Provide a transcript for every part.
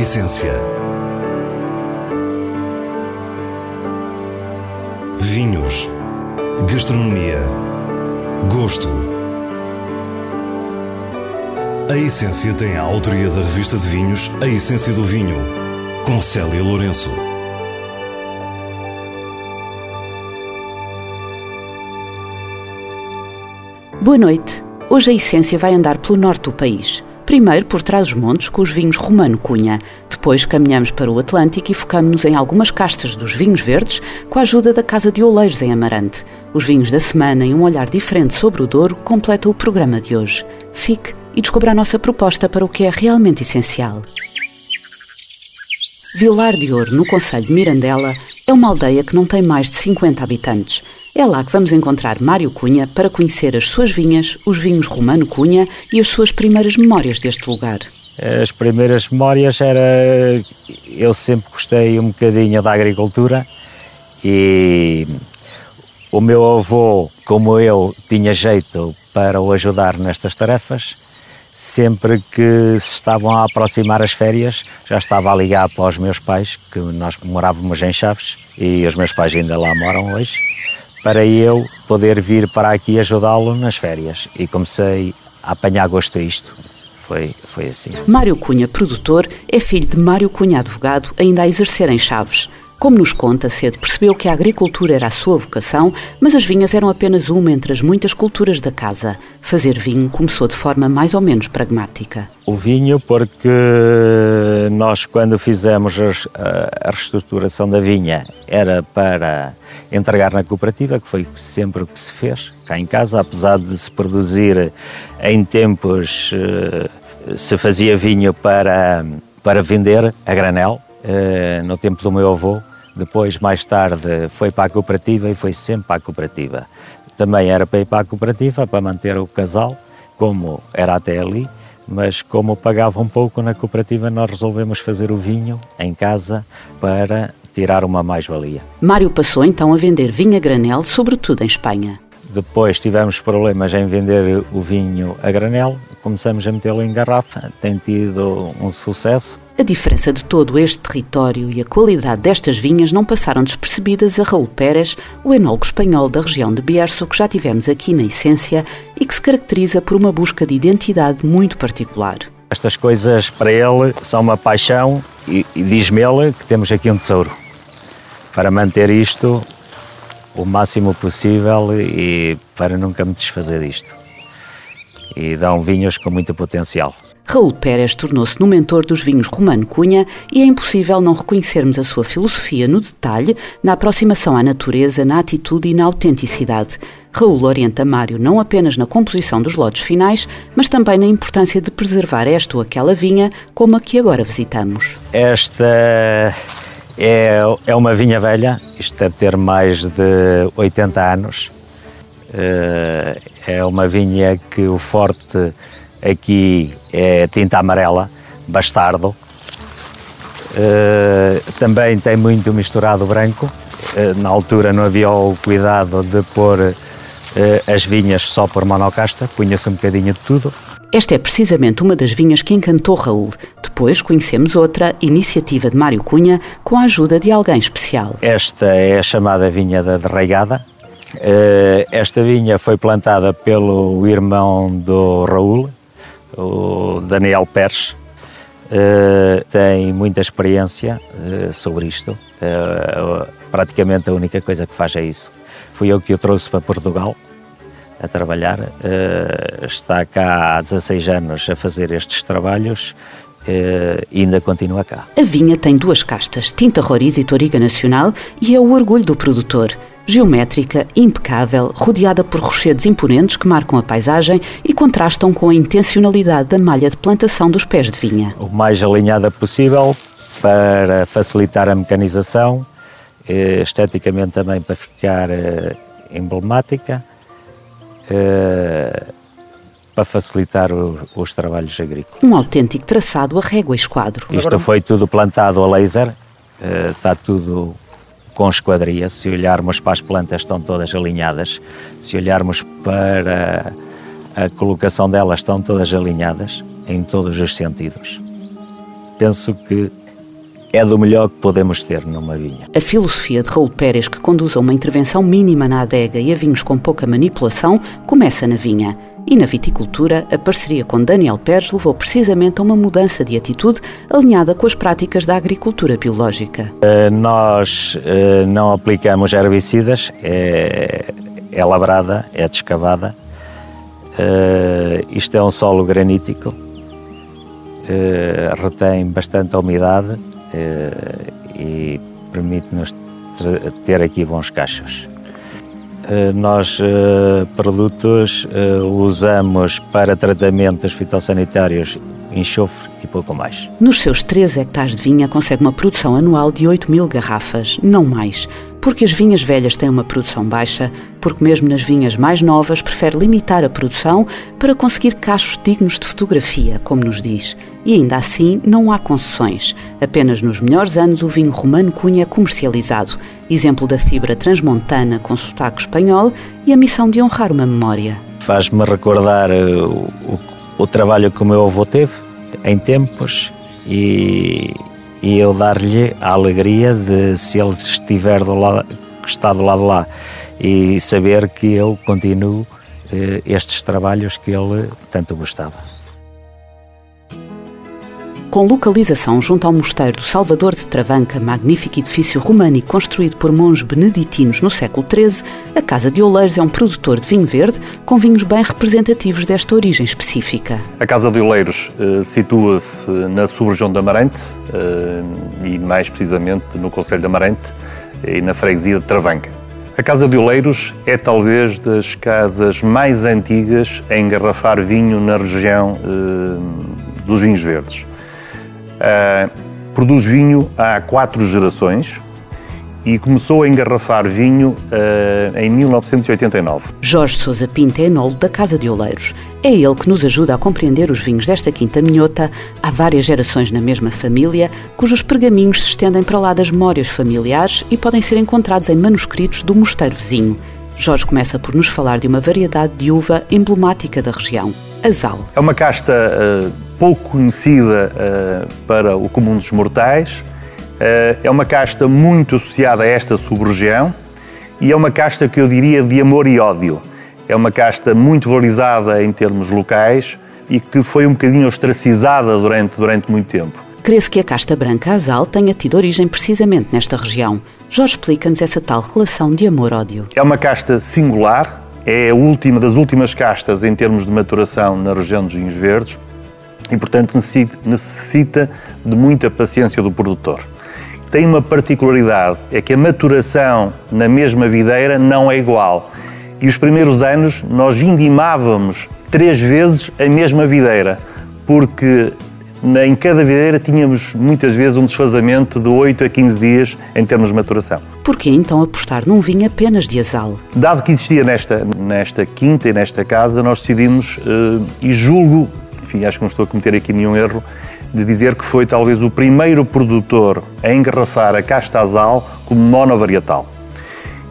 essência. Vinhos. Gastronomia. Gosto. A Essência tem a autoria da revista de vinhos A Essência do Vinho, com Célia Lourenço. Boa noite. Hoje a Essência vai andar pelo norte do país. Primeiro por trás os montes com os vinhos Romano Cunha. Depois caminhamos para o Atlântico e focamos-nos em algumas castas dos vinhos verdes com a ajuda da Casa de Oleiros em Amarante. Os vinhos da semana e um olhar diferente sobre o Douro completam o programa de hoje. Fique e descubra a nossa proposta para o que é realmente essencial. Vilar de Ouro, no Conselho de Mirandela, é uma aldeia que não tem mais de 50 habitantes. É lá que vamos encontrar Mário Cunha para conhecer as suas vinhas, os vinhos Romano Cunha e as suas primeiras memórias deste lugar. As primeiras memórias era. Eu sempre gostei um bocadinho da agricultura e o meu avô, como eu, tinha jeito para o ajudar nestas tarefas sempre que se estavam a aproximar as férias, já estava a ligar para os meus pais, que nós morávamos em Chaves e os meus pais ainda lá moram hoje, para eu poder vir para aqui ajudá-lo nas férias. E comecei a apanhar gosto a isto. Foi, foi assim. Mário Cunha, produtor, é filho de Mário Cunha, advogado, ainda a exercer em Chaves. Como nos conta, cedo percebeu que a agricultura era a sua vocação, mas as vinhas eram apenas uma entre as muitas culturas da casa. Fazer vinho começou de forma mais ou menos pragmática. O vinho, porque nós, quando fizemos a reestruturação da vinha, era para entregar na cooperativa, que foi sempre o que se fez cá em casa, apesar de se produzir em tempos, eh, se fazia vinho para, para vender a granel, eh, no tempo do meu avô, depois, mais tarde, foi para a cooperativa e foi sempre para a cooperativa. Também era para ir para a cooperativa, para manter o casal, como era até ali, mas como pagava um pouco na cooperativa, nós resolvemos fazer o vinho em casa para tirar uma mais-valia. Mário passou então a vender vinho a granel, sobretudo em Espanha. Depois tivemos problemas em vender o vinho a granel, começamos a metê-lo em garrafa, tem tido um sucesso. A diferença de todo este território e a qualidade destas vinhas não passaram despercebidas a Raul Pérez, o enólogo espanhol da região de Bierzo, que já tivemos aqui na Essência e que se caracteriza por uma busca de identidade muito particular. Estas coisas para ele são uma paixão e, e diz-me ele que temos aqui um tesouro. Para manter isto o máximo possível e para nunca me desfazer disto. E dão vinhos com muito potencial. Raul Pérez tornou-se no mentor dos vinhos Romano Cunha e é impossível não reconhecermos a sua filosofia no detalhe, na aproximação à natureza, na atitude e na autenticidade. Raul orienta Mário não apenas na composição dos lotes finais, mas também na importância de preservar esta ou aquela vinha, como a que agora visitamos. Esta é, é uma vinha velha, isto deve ter mais de 80 anos. Eh, é uma vinha que o forte aqui é tinta amarela, bastardo. Uh, também tem muito misturado branco. Uh, na altura não havia o cuidado de pôr as vinhas só por monocasta, punha-se um bocadinho de tudo. Esta é precisamente uma das vinhas que encantou Raul. Depois conhecemos outra, iniciativa de Mário Cunha, com a ajuda de alguém especial. Esta é a chamada vinha da derraigada. Esta vinha foi plantada pelo irmão do Raul, o Daniel Pérez, uh, tem muita experiência uh, sobre isto. Praticamente a única coisa que faz é isso. Fui eu que o trouxe para Portugal a trabalhar. está cá há 16 anos a fazer estes trabalhos e ainda continua cá. A vinha tem duas castas, Tinta Roriz e Toriga Nacional, e é o orgulho do produtor geométrica, impecável, rodeada por rochedos imponentes que marcam a paisagem e contrastam com a intencionalidade da malha de plantação dos pés de vinha. O mais alinhada possível para facilitar a mecanização, eh, esteticamente também para ficar emblemática, eh, para facilitar os trabalhos agrícolas. Um autêntico traçado a régua e esquadro. Isto foi tudo plantado a laser, está tudo com esquadria. Se olharmos para as plantas, estão todas alinhadas. Se olharmos para a colocação delas, estão todas alinhadas em todos os sentidos. penso que é do melhor que podemos ter numa vinha. A filosofia de Raul Pérez, que conduz a uma intervenção mínima na adega e a vinhos com pouca manipulação, começa na vinha. E na viticultura, a parceria com Daniel Pérez levou precisamente a uma mudança de atitude alinhada com as práticas da agricultura biológica. Uh, nós uh, não aplicamos herbicidas, é, é labrada, é descavada. Uh, isto é um solo granítico, retém bastante umidade e permite-nos ter aqui bons cachos. Eh, nós, eh, produtos, eh, usamos para tratamentos fitossanitários enxofre e pouco mais. Nos seus 3 hectares de vinha consegue uma produção anual de 8 mil garrafas, não mais. Porque as vinhas velhas têm uma produção baixa, porque mesmo nas vinhas mais novas prefere limitar a produção para conseguir cachos dignos de fotografia, como nos diz. E ainda assim não há concessões. Apenas nos melhores anos o vinho Romano Cunha é comercializado, exemplo da fibra transmontana com sotaque espanhol e a missão de honrar uma memória. Faz-me recordar o, o, o trabalho que o meu avô teve em tempos e e eu dar-lhe a alegria de se ele estiver do lado, está do lado lá e saber que eu continuo eh, estes trabalhos que ele tanto gostava com localização junto ao Mosteiro do Salvador de Travanca, magnífico edifício românico construído por monges beneditinos no século XIII, a Casa de Oleiros é um produtor de vinho verde com vinhos bem representativos desta origem específica. A Casa de Oleiros uh, situa-se na sub-região de Amarante uh, e mais precisamente no Conselho de Amarante e na freguesia de Travanca. A Casa de Oleiros é talvez das casas mais antigas a engarrafar vinho na região uh, dos vinhos verdes. Uh, produz vinho há quatro gerações e começou a engarrafar vinho uh, em 1989. Jorge Sousa Pinto é enólogo da Casa de Oleiros. É ele que nos ajuda a compreender os vinhos desta quinta minhota. Há várias gerações na mesma família, cujos pergaminhos se estendem para lá das memórias familiares e podem ser encontrados em manuscritos do mosteiro vizinho. Jorge começa por nos falar de uma variedade de uva emblemática da região, Azal. É uma casta uh, pouco conhecida uh, para o comum dos mortais. Uh, é uma casta muito associada a esta sub-região e é uma casta que eu diria de amor e ódio. É uma casta muito valorizada em termos locais e que foi um bocadinho ostracizada durante, durante muito tempo. Crê-se que a casta branca azal tenha tido origem precisamente nesta região. Jorge explica-nos essa tal relação de amor-ódio. É uma casta singular, é a última das últimas castas em termos de maturação na região dos vinhos verdes e, portanto, necessita de muita paciência do produtor. Tem uma particularidade, é que a maturação na mesma videira não é igual. E os primeiros anos nós vindimávamos três vezes a mesma videira, porque em cada videira tínhamos muitas vezes um desfazamento de 8 a 15 dias em termos de maturação. Por que então apostar num vinho apenas de azal? Dado que existia nesta, nesta quinta e nesta casa, nós decidimos, uh, e julgo enfim, acho que não estou a cometer aqui nenhum erro, de dizer que foi talvez o primeiro produtor a engarrafar a casta azal como monovarietal.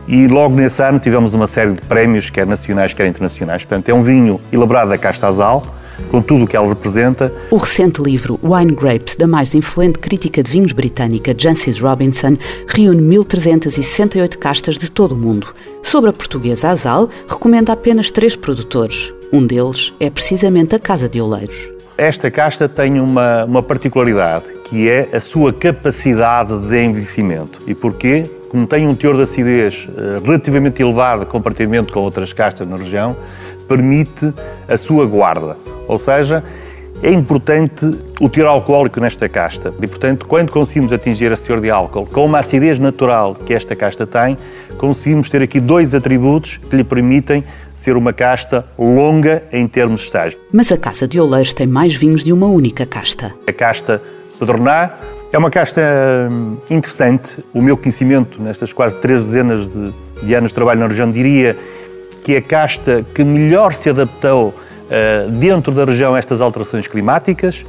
E logo nesse ano tivemos uma série de prémios, quer nacionais, quer internacionais. Portanto, é um vinho elaborado da casta azal, com tudo o que ela representa. O recente livro Wine Grapes, da mais influente crítica de vinhos britânica Jancis Robinson, reúne 1368 castas de todo o mundo. Sobre a portuguesa Azal, recomenda apenas três produtores. Um deles é precisamente a Casa de Oleiros. Esta casta tem uma, uma particularidade, que é a sua capacidade de envelhecimento. E porquê? Como tem um teor de acidez eh, relativamente elevado comparativamente com outras castas na região, permite a sua guarda. Ou seja, é importante o teor alcoólico nesta casta. E, portanto, quando conseguimos atingir esse teor de álcool com uma acidez natural que esta casta tem, conseguimos ter aqui dois atributos que lhe permitem ser uma casta longa em termos de estágio. Mas a Casa de Oleiros tem mais vinhos de uma única casta. A casta Pedroná é uma casta hum, interessante. O meu conhecimento nestas quase três dezenas de, de anos de trabalho na região diria que é a casta que melhor se adaptou dentro da região estas alterações climáticas.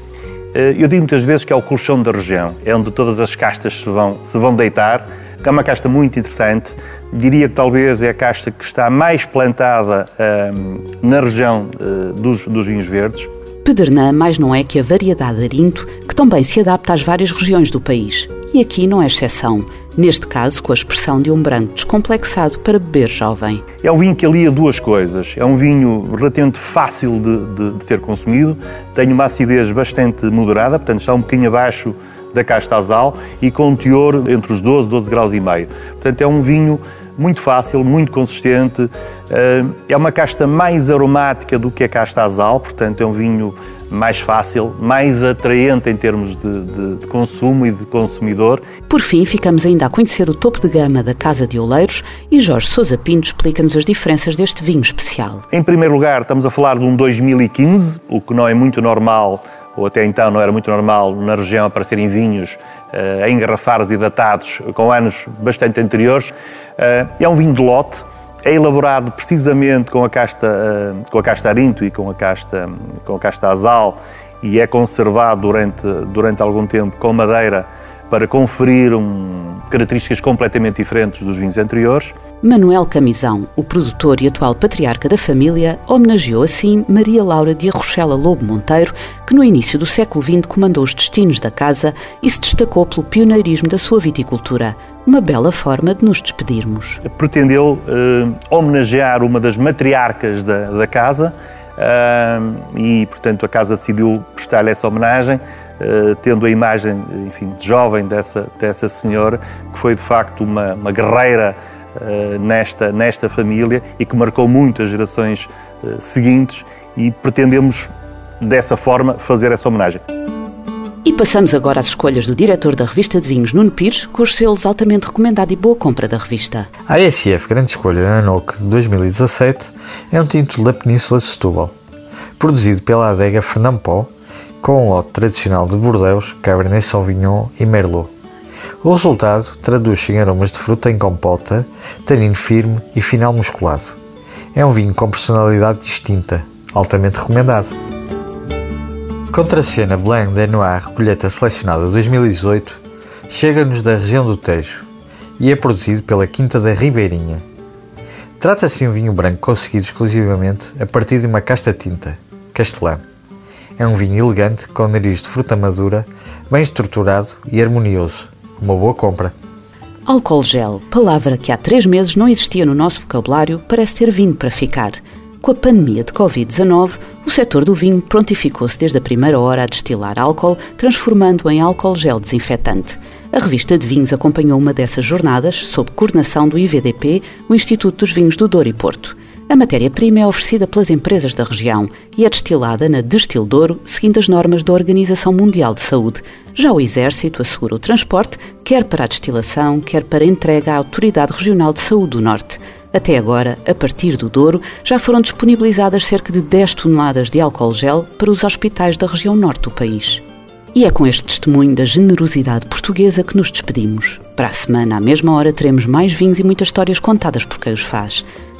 Uh, eu digo muitas vezes que é o colchão da região, é onde todas as castas se vão, se vão deitar. É uma casta muito interessante, diria que talvez é a casta que está mais plantada uh, na região dos, dos vinhos verdes. Pedernã mais não é que a variedade Arinto, também se adapta às várias regiões do país. E aqui não é exceção. Neste caso, com a expressão de um branco descomplexado para beber jovem. É um vinho que alia duas coisas. É um vinho relativamente fácil de, de, de ser consumido, tem uma acidez bastante moderada, portanto está um bocadinho abaixo da casta azal e com um teor entre os 12 e 12 graus e meio. Portanto, é um vinho muito fácil, muito consistente. Eh, é uma casta mais aromática do que a casta azal, portanto, é um vinho mais fácil, mais atraente em termos de, de, de, consumo e de consumidor. Por fim, ficamos ainda a conhecer o topo de gama da Casa de Oleiros e Jorge Sousa Pinto explica-nos as diferenças deste vinho especial. Em primeiro lugar, estamos a falar de um 2015, o que não é muito normal, ou até então não era muito normal na região aparecerem vinhos uh, engarrafados e datados com anos bastante anteriores. Uh, é um vinho de lote, é elaborado precisamente com a casta, uh, com a casta arinto e com a casta, com a casta azal e é conservado durante, durante algum tempo com madeira para conferir um, características completamente diferentes dos vinhos anteriores. Manuel Camisão, o produtor e atual patriarca da família, homenageou assim Maria Laura de Arrochela Lobo Monteiro, que no início do século XX comandou os destinos da casa e se destacou pelo pioneirismo da sua viticultura. Uma bela forma de nos despedirmos. Pretendeu eh, homenagear uma das matriarcas da, da casa eh, e, portanto, a casa decidiu prestar-lhe essa homenagem tendo a imagem, enfim, de jovem dessa, dessa senhora, que foi de facto uma, uma guerreira uh, nesta, nesta família e que marcou muito as gerações uh, seguintes e pretendemos, dessa forma, fazer essa homenagem. E passamos agora às escolhas do diretor da revista de vinhos, Nuno Pires, com os selos altamente recomendado e boa compra da revista. A ASF Grande Escolha da ANOC de 2017 é um título da Península de Setúbal, produzido pela adega Fernão Pó com um lote tradicional de Bordeaux, Cabernet Sauvignon e Merlot. O resultado traduz-se em aromas de fruta em compota, tanino firme e final musculado. É um vinho com personalidade distinta, altamente recomendado. Contracena Blanc de Noir, colheita selecionada 2018, chega-nos da região do Tejo e é produzido pela Quinta da Ribeirinha. Trata-se de um vinho branco conseguido exclusivamente a partir de uma casta tinta, castelã. É um vinho elegante, com nariz de fruta madura, bem estruturado e harmonioso. Uma boa compra. Álcool gel, palavra que há três meses não existia no nosso vocabulário, parece ter vindo para ficar. Com a pandemia de Covid-19, o setor do vinho prontificou-se desde a primeira hora a destilar álcool, transformando-o em álcool gel desinfetante. A revista de vinhos acompanhou uma dessas jornadas, sob coordenação do IVDP, o Instituto dos Vinhos do Douro e Porto. A matéria-prima é oferecida pelas empresas da região e é destilada na Destildouro, seguindo as normas da Organização Mundial de Saúde. Já o Exército assegura o transporte, quer para a destilação, quer para a entrega à Autoridade Regional de Saúde do Norte. Até agora, a partir do Douro, já foram disponibilizadas cerca de 10 toneladas de álcool gel para os hospitais da região norte do país. E é com este testemunho da generosidade portuguesa que nos despedimos. Para a semana, à mesma hora, teremos mais vinhos e muitas histórias contadas por quem os faz.